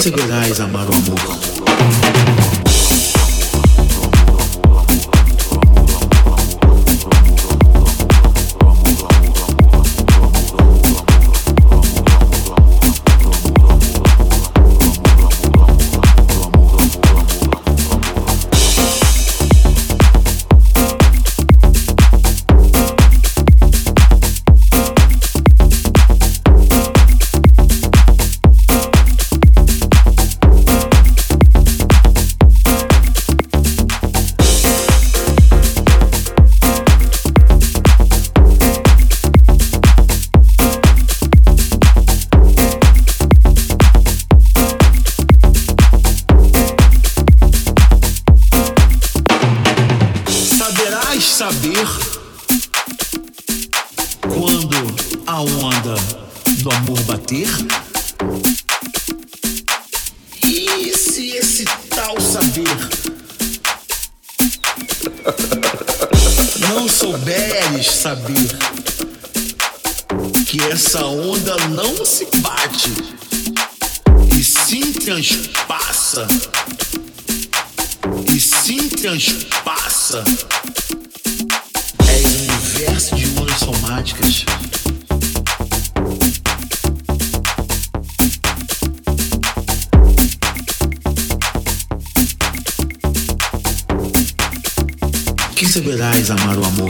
saberás amar o amor? Saber quando a onda do amor bater? E se esse tal saber não souberes saber que essa onda não se bate e sim transpassa e sim transpassa que saberás amar o amor?